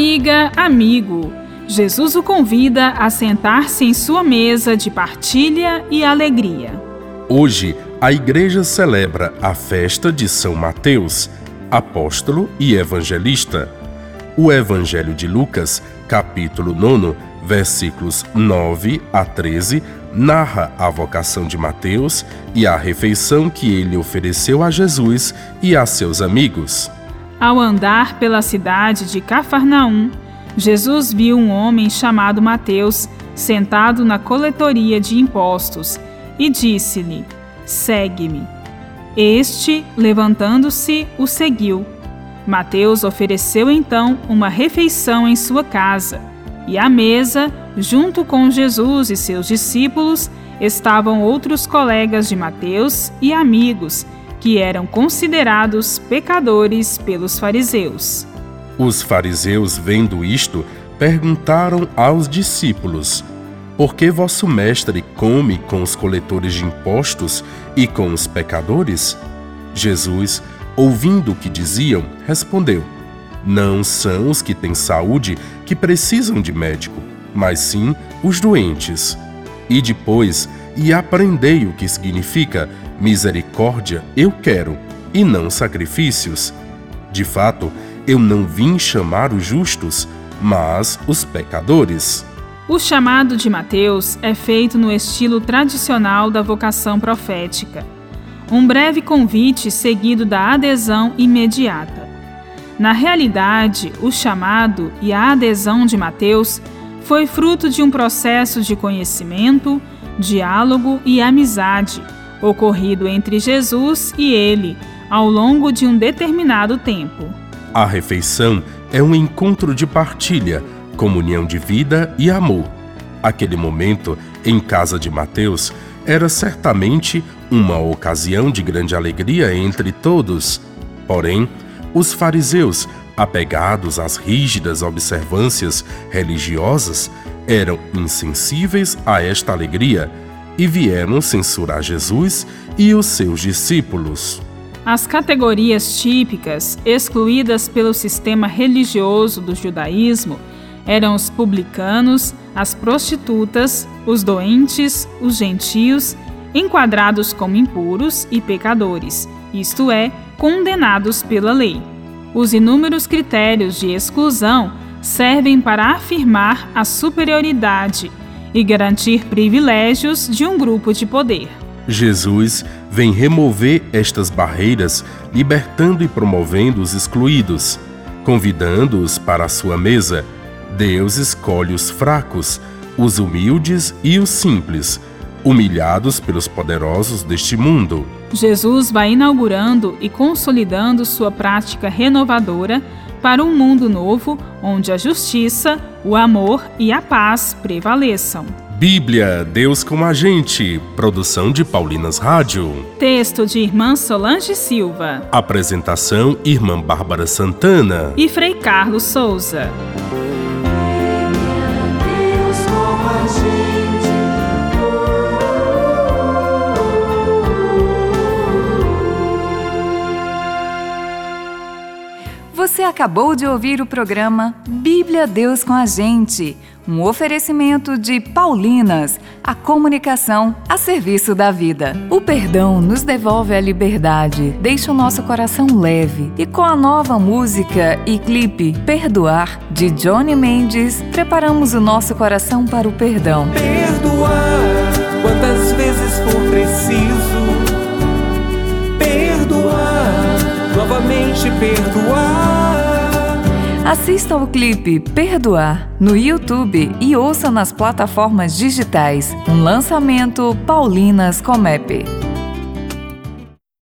Amiga, amigo, Jesus o convida a sentar-se em sua mesa de partilha e alegria. Hoje, a igreja celebra a festa de São Mateus, apóstolo e evangelista. O Evangelho de Lucas, capítulo 9, versículos 9 a 13, narra a vocação de Mateus e a refeição que ele ofereceu a Jesus e a seus amigos. Ao andar pela cidade de Cafarnaum, Jesus viu um homem chamado Mateus sentado na coletoria de impostos e disse-lhe: Segue-me. Este, levantando-se, o seguiu. Mateus ofereceu então uma refeição em sua casa, e à mesa, junto com Jesus e seus discípulos, estavam outros colegas de Mateus e amigos que eram considerados pecadores pelos fariseus. Os fariseus, vendo isto, perguntaram aos discípulos: Por que vosso mestre come com os coletores de impostos e com os pecadores? Jesus, ouvindo o que diziam, respondeu: Não são os que têm saúde que precisam de médico, mas sim os doentes. E depois, e aprendei o que significa Misericórdia eu quero, e não sacrifícios. De fato, eu não vim chamar os justos, mas os pecadores. O chamado de Mateus é feito no estilo tradicional da vocação profética. Um breve convite seguido da adesão imediata. Na realidade, o chamado e a adesão de Mateus foi fruto de um processo de conhecimento, diálogo e amizade ocorrido entre Jesus e ele ao longo de um determinado tempo. A refeição é um encontro de partilha, comunhão de vida e amor. Aquele momento, em casa de Mateus, era certamente uma ocasião de grande alegria entre todos. Porém, os fariseus, apegados às rígidas observâncias religiosas, eram insensíveis a esta alegria e vieram censurar Jesus e os seus discípulos. As categorias típicas excluídas pelo sistema religioso do judaísmo eram os publicanos, as prostitutas, os doentes, os gentios, enquadrados como impuros e pecadores, isto é, condenados pela lei. Os inúmeros critérios de exclusão servem para afirmar a superioridade e garantir privilégios de um grupo de poder. Jesus vem remover estas barreiras, libertando e promovendo os excluídos, convidando-os para a sua mesa. Deus escolhe os fracos, os humildes e os simples, humilhados pelos poderosos deste mundo. Jesus vai inaugurando e consolidando sua prática renovadora para um mundo novo onde a justiça, o amor e a paz prevaleçam. Bíblia, Deus com a gente. Produção de Paulinas Rádio. Texto de Irmã Solange Silva. Apresentação: Irmã Bárbara Santana. E Frei Carlos Souza. Você acabou de ouvir o programa Bíblia Deus com a Gente, um oferecimento de Paulinas, a comunicação a serviço da vida. O perdão nos devolve a liberdade, deixa o nosso coração leve. E com a nova música e clipe Perdoar, de Johnny Mendes, preparamos o nosso coração para o perdão. Perdoar quantas vezes for preciso. Perdoar, novamente perdoar Assista ao clipe Perdoar no YouTube e ouça nas plataformas digitais. Um lançamento Paulinas Comep.